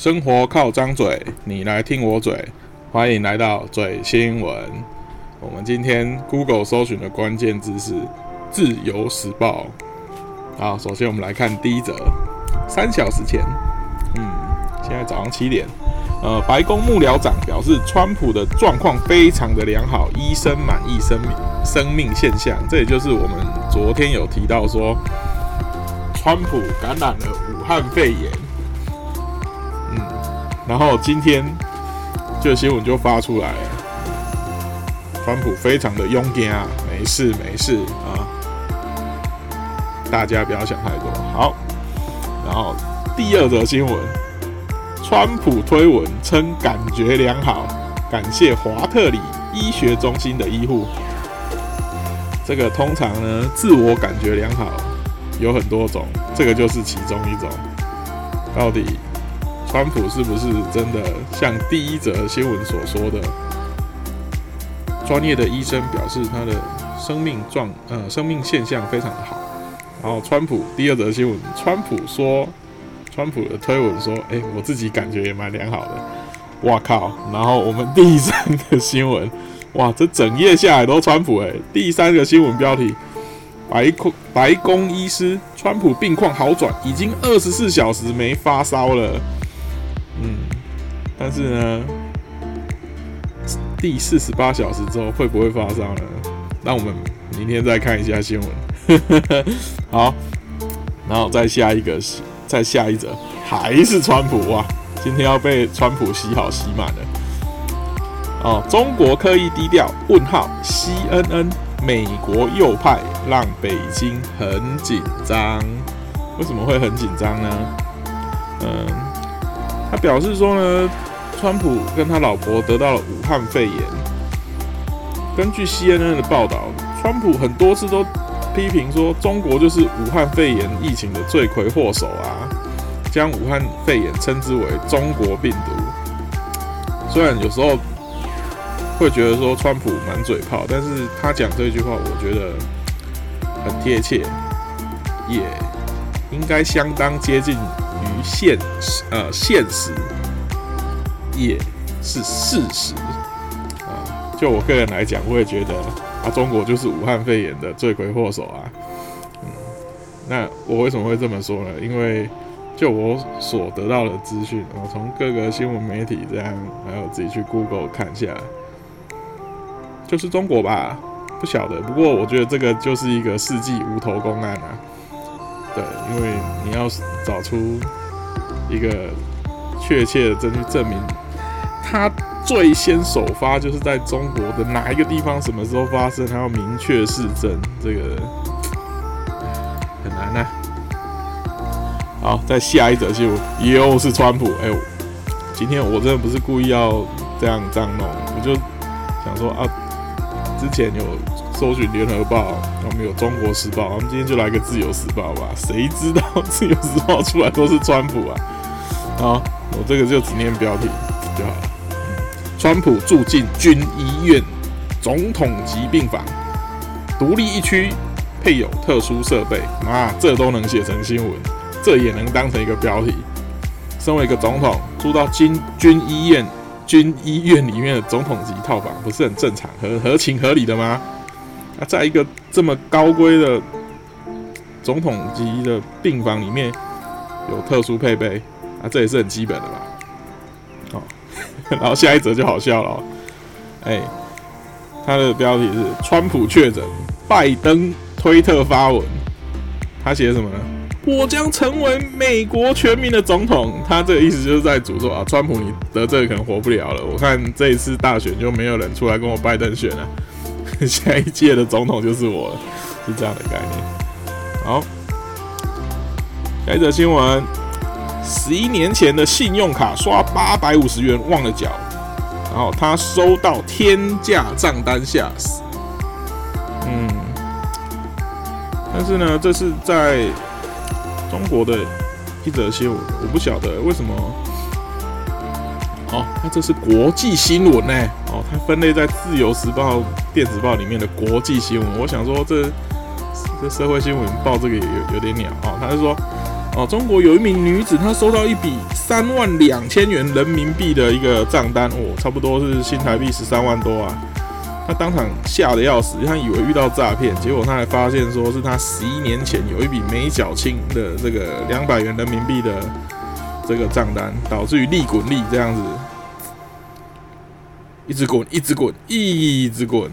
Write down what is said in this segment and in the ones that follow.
生活靠张嘴，你来听我嘴。欢迎来到嘴新闻。我们今天 Google 搜寻的关键字是《自由时报》。好，首先我们来看第一则。三小时前，嗯，现在早上七点。呃，白宫幕僚长表示，川普的状况非常的良好，医生满意生命生命现象。这也就是我们昨天有提到说，川普感染了武汉肺炎。然后今天这个新闻就发出来了，川普非常的勇敢啊，没事没事啊，大家不要想太多。好，然后第二则新闻。川普推文称感觉良好，感谢华特里医学中心的医护。这个通常呢，自我感觉良好有很多种，这个就是其中一种。到底川普是不是真的像第一则新闻所说的，专业的医生表示他的生命状呃生命现象非常的好。然后川普第二则新闻，川普说。川普的推文说：“哎，我自己感觉也蛮良好的。”哇靠！然后我们第三个新闻，哇，这整页下来都川普哎。第三个新闻标题：白宫白宫医师，川普病况好转，已经二十四小时没发烧了。嗯，但是呢，第四十八小时之后会不会发烧呢？那我们明天再看一下新闻。好，然后再下一个。再下一则还是川普哇！今天要被川普洗好洗满了哦。中国刻意低调？问号？CNN 美国右派让北京很紧张，为什么会很紧张呢？嗯，他表示说呢，川普跟他老婆得到了武汉肺炎。根据 CNN 的报道，川普很多次都。批评说中国就是武汉肺炎疫情的罪魁祸首啊，将武汉肺炎称之为中国病毒。虽然有时候会觉得说川普满嘴炮，但是他讲这句话，我觉得很贴切，也应该相当接近现实，呃，现实也是事实啊。就我个人来讲，我也觉得。啊，中国就是武汉肺炎的罪魁祸首啊！嗯，那我为什么会这么说呢？因为就我所得到的资讯，我从各个新闻媒体这样，还有自己去 Google 看一下，就是中国吧？不晓得。不过我觉得这个就是一个世纪无头公案啊！对，因为你要找出一个确切的证据证明他。最先首发就是在中国的哪一个地方，什么时候发生，还要明确是真，这个很难呐。好，在下一则就又是川普。哎，今天我真的不是故意要这样这样弄，我就想说啊，之前有搜寻联合报，我们有中国时报，我们今天就来个自由时报吧。谁知道 自由时报出来都是川普啊？好，我这个就只念标题就好了。川普住进军医院总统级病房，独立一区，配有特殊设备。妈，这都能写成新闻，这也能当成一个标题。身为一个总统，住到军军医院军医院里面的总统级套房，不是很正常、合合情合理的吗？啊，在一个这么高规的总统级的病房里面，有特殊配备，啊，这也是很基本的吧？好。然后下一则就好笑了，哎，他的标题是“川普确诊，拜登推特发文”，他写什么呢？我将成为美国全民的总统。他这个意思就是在诅咒啊，川普你得这个可能活不了了。我看这一次大选就没有人出来跟我拜登选了，下一届的总统就是我了，是这样的概念。好，下一则新闻。十一年前的信用卡刷八百五十元忘了缴，然后他收到天价账单，吓死。嗯，但是呢，这是在中国的一则新闻，我不晓得为什么。哦，它这是国际新闻呢。哦，它分类在《自由时报》电子报里面的国际新闻。我想说，这这社会新闻报这个也有有点鸟哦。他是说。哦，中国有一名女子，她收到一笔三万两千元人民币的一个账单，哦，差不多是新台币十三万多啊。她当场吓得要死，她以为遇到诈骗，结果她还发现说是她十一年前有一笔没缴清的这个两百元人民币的这个账单，导致于利滚利这样子，一直滚，一直滚，一直滚，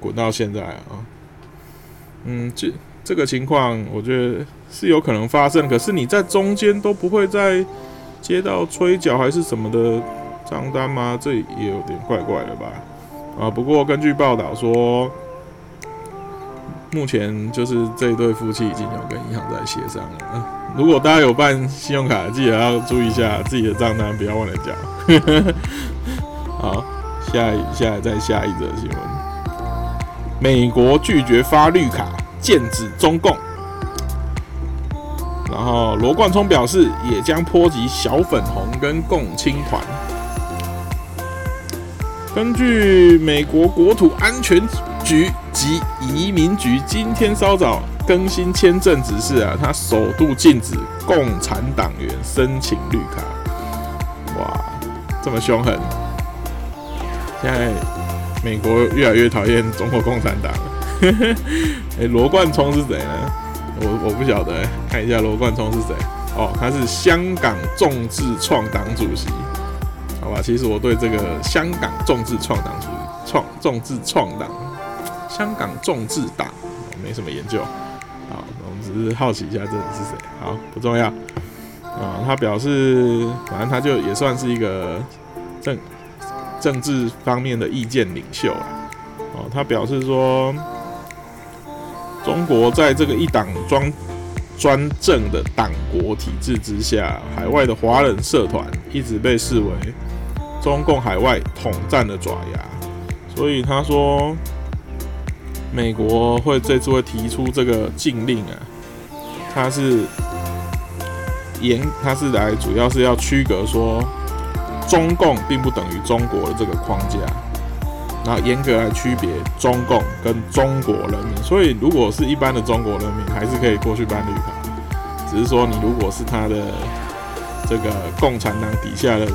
滚到现在啊。嗯，这这个情况，我觉得。是有可能发生，可是你在中间都不会再接到催缴还是什么的账单吗？这也有点怪怪的吧？啊，不过根据报道说，目前就是这一对夫妻已经有跟银行在协商了。如果大家有办信用卡，记得要注意一下自己的账单，不要忘了缴。好，下一下再下一则新闻：美国拒绝发绿卡，剑指中共。然后罗冠聪表示，也将波及小粉红跟共青团。根据美国国土安全局及移民局今天稍早更新签证指示啊，他首度禁止共产党员申请绿卡。哇，这么凶狠！现在美国越来越讨厌中国共产党了。哎，罗冠聪是谁呢？我我不晓得，看一下罗冠聪是谁？哦，他是香港众志创党主席，好吧？其实我对这个香港众志创党主创众志创党，香港众志党没什么研究，好，我们只是好奇一下这人是谁。好，不重要。啊，他表示，反正他就也算是一个政政治方面的意见领袖了。哦，他表示说。中国在这个一党专专政的党国体制之下，海外的华人社团一直被视为中共海外统战的爪牙，所以他说，美国会这次会提出这个禁令啊，他是严，他是来主要是要区隔说，中共并不等于中国的这个框架。然后严格来区别中共跟中国人民，所以如果是一般的中国人民，还是可以过去办绿卡，只是说你如果是他的这个共产党底下的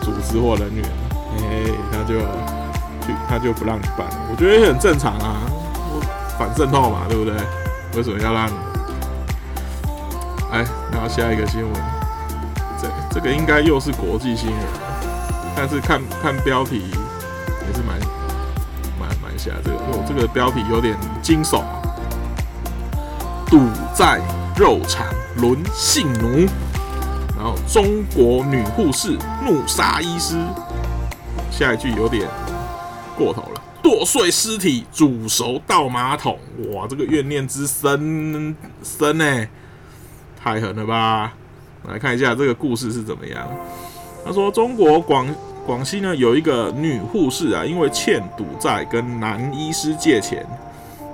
组织或人员，哎，他就去他就不让你办，我觉得也很正常啊，反渗透嘛，对不对？为什么要让你？哎，然后下一个新闻，这这个应该又是国际新闻，但是看看标题。下这个，哦，这个标题有点惊悚啊。赌债肉偿沦性奴，然后中国女护士怒杀医师。下一句有点过头了，剁碎尸体煮熟倒马桶。哇，这个怨念之深深呢，太狠了吧！来看一下这个故事是怎么样。他说，中国广。广西呢有一个女护士啊，因为欠赌债跟男医师借钱，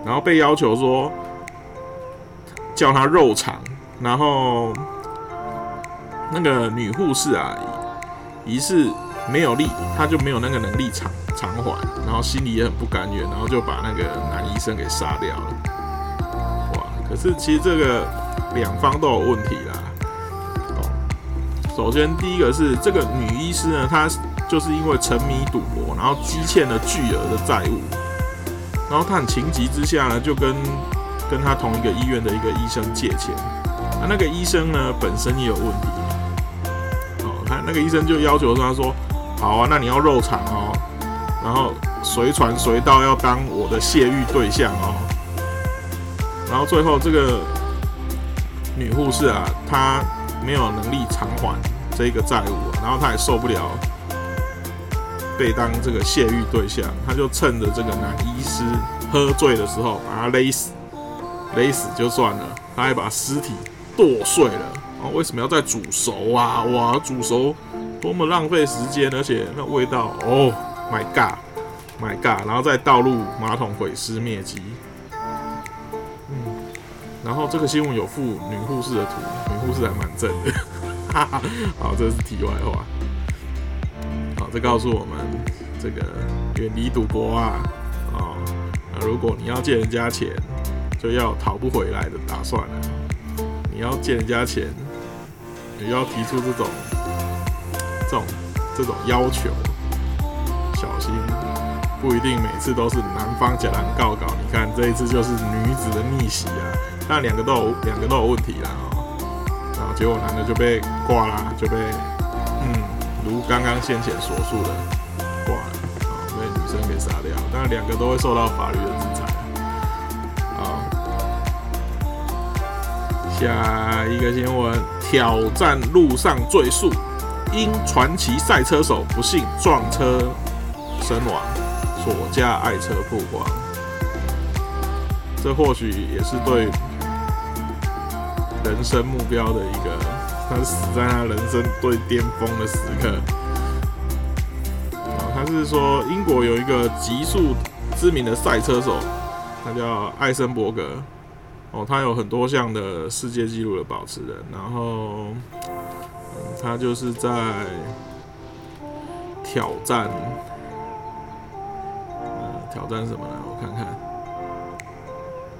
然后被要求说叫他肉偿，然后那个女护士啊疑似没有力，她就没有那个能力偿偿还，然后心里也很不甘愿，然后就把那个男医生给杀掉了。哇！可是其实这个两方都有问题啦。哦首先第一个是这个女医师呢，她。就是因为沉迷赌博，然后积欠了巨额的债务，然后他很情急之下呢，就跟跟他同一个医院的一个医生借钱。那那个医生呢，本身也有问题。哦，他那个医生就要求他说：“好啊，那你要肉偿哦，然后随传随到要当我的泄欲对象哦。”然后最后这个女护士啊，她没有能力偿还这个债务，然后她也受不了。被当这个泄欲对象，他就趁着这个男医师喝醉的时候把他勒死，勒死就算了，他还把尸体剁碎了。啊，为什么要再煮熟啊？哇，煮熟多么浪费时间，而且那味道，哦，My God，My God，然后再倒入马桶毁尸灭迹。嗯，然后这个新闻有附女护士的图，女护士还蛮正的。哈哈，好，这是题外话。这告诉我们，这个远离赌博啊，哦，如果你要借人家钱，就要讨不回来的打算了。你要借人家钱，也要提出这种这种这种要求，小心不一定每次都是男方假男告告。你看这一次就是女子的逆袭啊，但两个都有两个都有问题啦哦，然后结果男的就被挂啦，就被，如刚刚先前所述的挂了啊，被女生给杀掉，当然两个都会受到法律的制裁。下一个新闻：挑战路上最速，因传奇赛车手不幸撞车身亡，所驾爱车曝光。这或许也是对人生目标的一个，他死在他人生最巅峰的时刻。他是说，英国有一个极速知名的赛车手，他叫艾森伯格。哦，他有很多项的世界纪录的保持人，然后，他就是在挑战，挑战什么呢？我看看，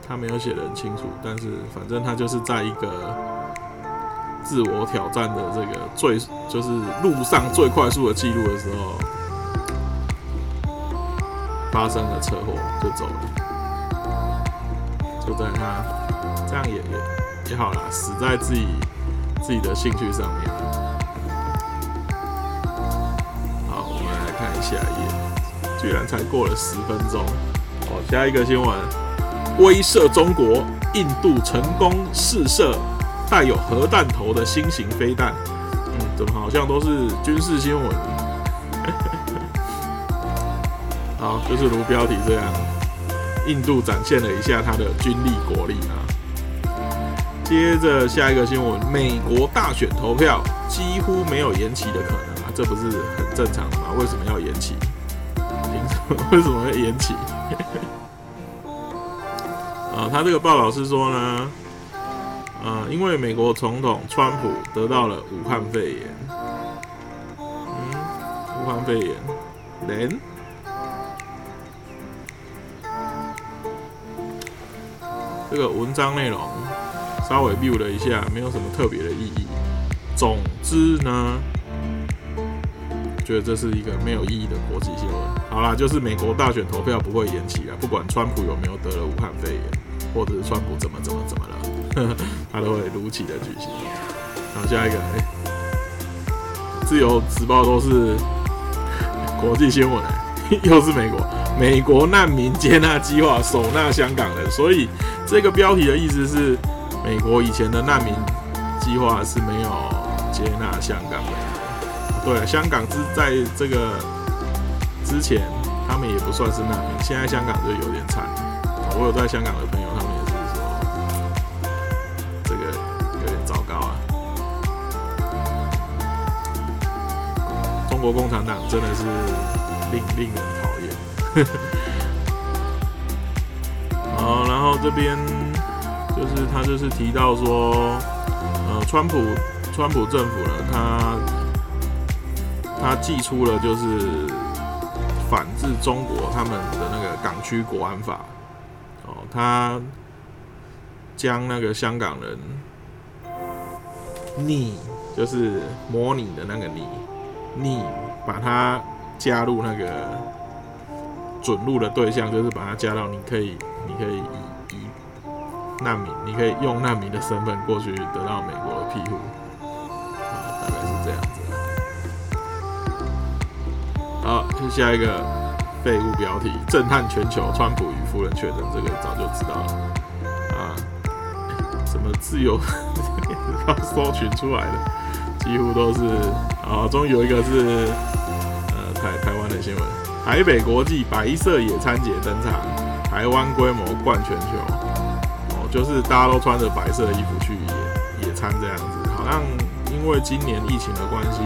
他没有写的很清楚，但是反正他就是在一个自我挑战的这个最，就是路上最快速的记录的时候，发生了车祸就走了，就在他。这样也也也好啦，死在自己自己的兴趣上面。好，我们来看下一页，居然才过了十分钟。哦，下一个新闻：威慑中国，印度成功试射带有核弹头的新型飞弹。嗯，怎么好像都是军事新闻？好，就是如标题这样，印度展现了一下它的军力国力啊。接着下一个新闻，美国大选投票几乎没有延期的可能啊，这不是很正常吗？为什么要延期？凭什么？为什么会延期？啊，他这个报道是说呢，呃，因为美国总统川普得到了武汉肺炎，嗯，武汉肺炎，人，这个文章内容。稍微 view 了一下，没有什么特别的意义。总之呢，觉得这是一个没有意义的国际新闻。好啦，就是美国大选投票不会延期啊，不管川普有没有得了武汉肺炎，或者是川普怎么怎么怎么了，他都会如期的举行。好，下一个，自由时报都是国际新闻，又是美国，美国难民接纳计划首纳香港人，所以这个标题的意思是。美国以前的难民计划是没有接纳香港人的。对，香港之在这个之前，他们也不算是难民。现在香港就有点惨。我有在香港的朋友，国共产党真的是令令人讨厌。好，然后这边。就是他就是提到说，呃，川普川普政府呢，他他寄出了就是反制中国他们的那个港区国安法，哦，他将那个香港人逆就是模拟的那个拟你把它加入那个准入的对象，就是把它加到你可以你可以以。难民，你可以用难民的身份过去得到美国的庇护，啊，大概是这样子。好，就下一个废物标题：震撼全球，川普与夫人确诊，这个早就知道了。啊，什么自由 要搜寻出来的，几乎都是啊，终于有一个是呃台台湾的新闻：台北国际白色野餐节登场，台湾规模冠全球。哦就是大家都穿着白色的衣服去野野餐这样子，好像因为今年疫情的关系，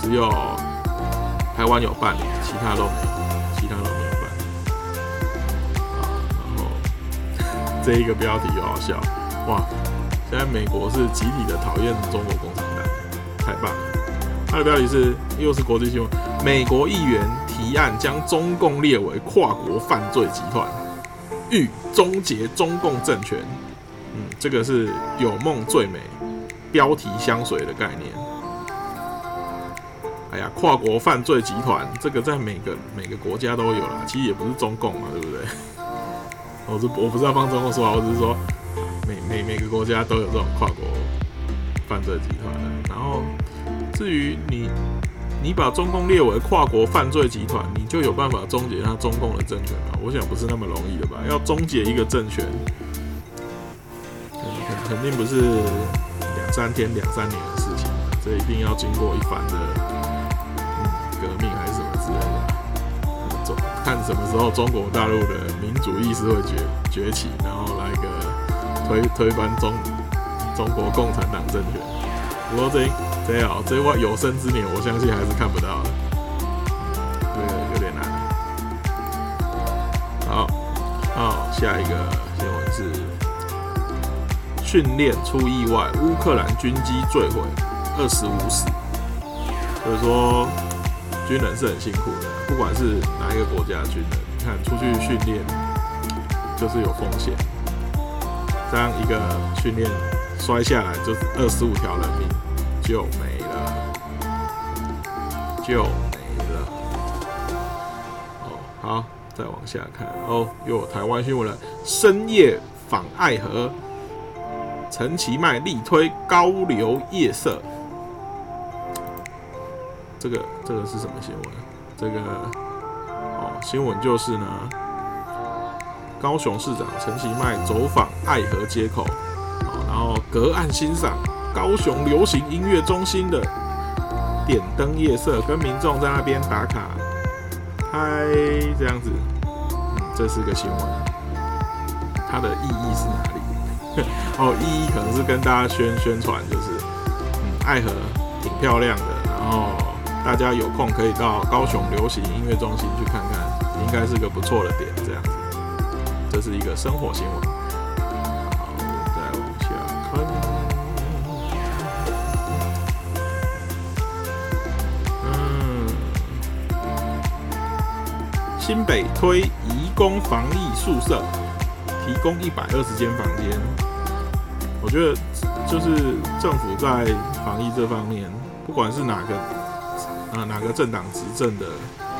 只有台湾有办，其他都没有，其他都没有办。啊，然后这一个标题又好笑，哇！现在美国是集体的讨厌中国共产党，太棒了。它的标题是又是国际新闻，美国议员提案将中共列为跨国犯罪集团。欲终结中共政权，嗯，这个是有梦最美，标题相随的概念。哎呀，跨国犯罪集团这个在每个每个国家都有啦，其实也不是中共嘛，对不对？我是我不是要帮中共说话，我只是说每每每个国家都有这种跨国犯罪集团的。然后至于你你把中共列为跨国犯罪集团，你就有办法终结他中共的政权吗？我想不是那么容易的吧？要终结一个政权，肯肯定不是两三天、两三年的事情，这一定要经过一番的。革命还是什么之类的，中看什么时候中国大陆的民主意识会崛崛起，然后来个推推翻中中国共产党政权。不过这这样这话有生之年，我相信还是看不到的，这个有点难。好，好，下一个新闻是训练出意外，乌克兰军机坠毁，二十五死，所以说。军人是很辛苦的，不管是哪一个国家的军人，你看出去训练就是有风险，这样一个训练摔下来就二十五条人命就没了，就没了。哦，好，再往下看哦，又有台湾新闻了，深夜访爱河，陈其迈力推高流夜色。这个这个是什么新闻？这个哦，新闻就是呢，高雄市长陈其迈走访爱河街口，哦，然后隔岸欣赏高雄流行音乐中心的点灯夜色，跟民众在那边打卡拍这样子，嗯，这是个新闻，它的意义是哪里？哦，意义可能是跟大家宣宣传，就是嗯，爱河挺漂亮的，然后。大家有空可以到高雄流行音乐中心去看看，应该是个不错的点。这样子，这是一个生活新闻。新北推移工防疫宿舍，提供一百二十间房间。我觉得，就是政府在防疫这方面，不管是哪个。啊，哪个政党执政的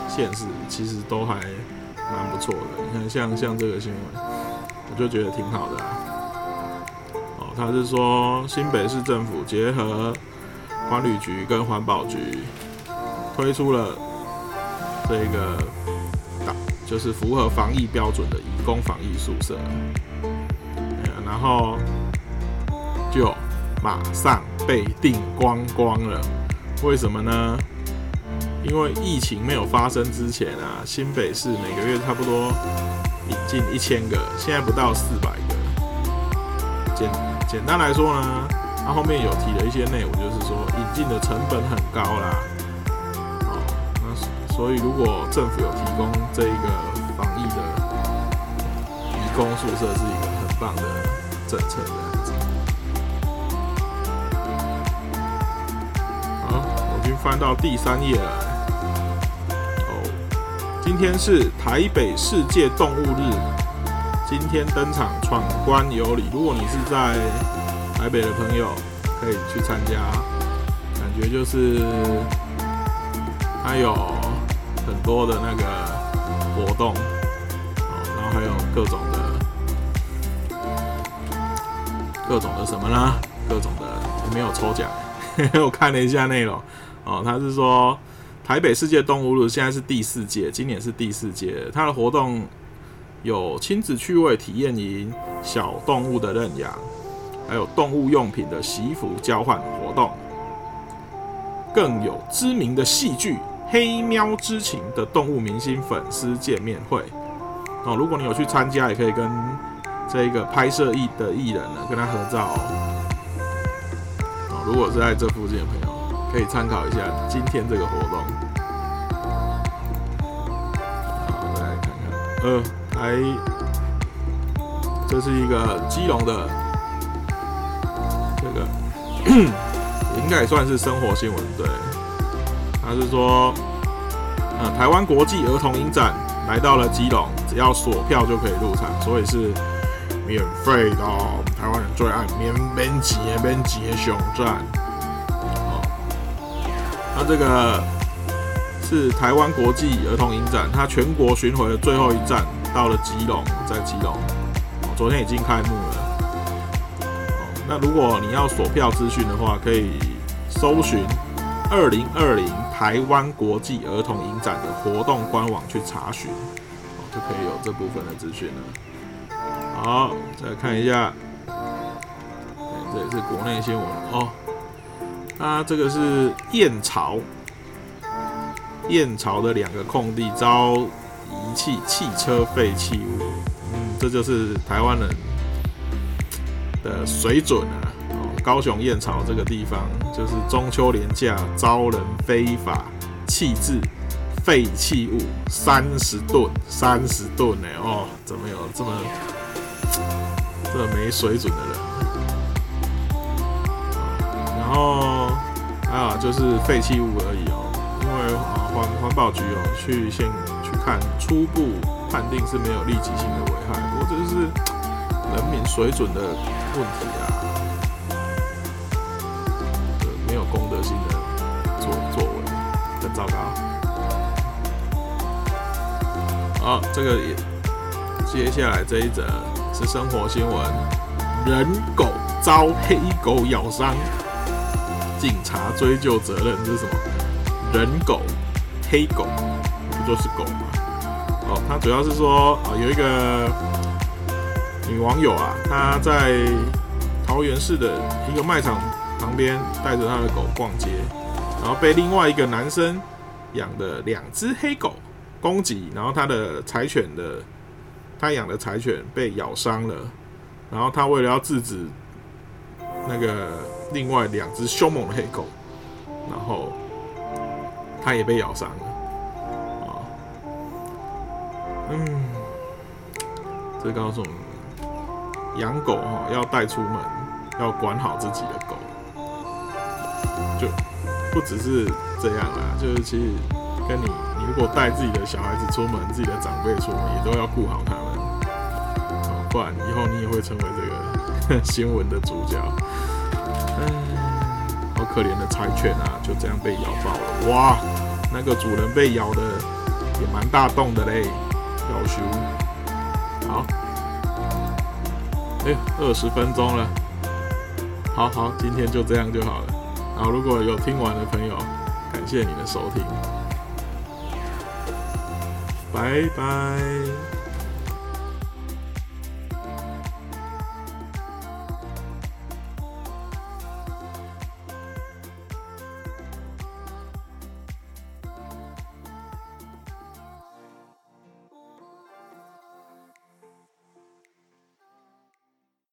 县市，其实都还蛮不错的。你看，像像这个新闻，我就觉得挺好的啊。哦，他是说新北市政府结合环旅局跟环保局，推出了这个，就是符合防疫标准的义工防疫宿舍，然后就马上被订光光了。为什么呢？因为疫情没有发生之前啊，新北市每个月差不多引进一千个，现在不到四百个。简简单来说呢，它后面有提了一些内容，就是说引进的成本很高啦。所以如果政府有提供这一个防疫的义工宿舍，是一个很棒的政策这样子。好，我已经翻到第三页了。哦今天是台北世界动物日，今天登场闯关有礼。如果你是在台北的朋友，可以去参加，感觉就是它有很多的那个活动，哦，然后还有各种的各种的什么呢？各种的没有抽奖，我看了一下内容，哦，他是说。台北世界动物日现在是第四届，今年是第四届。它的活动有亲子趣味体验营、小动物的认养，还有动物用品的洗衣服交换活动，更有知名的戏剧《黑喵之情》的动物明星粉丝见面会。哦，如果你有去参加，也可以跟这个拍摄艺的艺人呢跟他合照。哦，如果是在这附近的朋友。可以参考一下今天这个活动。好，再来看看，呃，还这是一个基隆的这个，应该也算是生活新闻。对，他是说，呃，台湾国际儿童影展来到了基隆，只要锁票就可以入场，所以是免费的，台湾人最爱免免钱免钱的熊站。哦，那这个是台湾国际儿童影展，它全国巡回的最后一站到了基隆，在基隆，昨天已经开幕了。哦，那如果你要锁票资讯的话，可以搜寻二零二零台湾国际儿童影展的活动官网去查询，哦，就可以有这部分的资讯了。好，再看一下，这也是国内新闻哦。那这个是燕巢，燕巢的两个空地遭遗弃汽车废弃物，嗯，这就是台湾人的水准啊。高雄燕巢这个地方，就是中秋连假遭人非法弃置废弃物三十吨，三十吨呢？哦，怎么有这么？这没水准的人，然后啊，就是废弃物而已哦。因为啊，环环保局哦，去先去看，初步判定是没有立即性的危害。不过这是人民水准的问题啊，好，这个也接下来这一则。是生活新闻，人狗遭黑狗咬伤，警察追究责任，这是什么？人狗黑狗不就是狗吗？哦，他主要是说啊，有一个女网友啊，她在桃园市的一个卖场旁边带着她的狗逛街，然后被另外一个男生养的两只黑狗攻击，然后他的柴犬的。他养的柴犬被咬伤了，然后他为了要制止那个另外两只凶猛的黑狗，然后他也被咬伤了。啊，嗯，这告诉我们，养狗哈要带出门，要管好自己的狗，就不只是这样啦，就是其实跟你，你如果带自己的小孩子出门，自己的长辈出门，也都要顾好他们啊。不然以后你也会成为这个 新闻的主角。嗯，好可怜的柴犬啊，就这样被咬爆了。哇，那个主人被咬的也蛮大洞的嘞，要修。好，哎，二十分钟了。好好，今天就这样就好了。好，如果有听完的朋友，感谢你的收听，拜拜。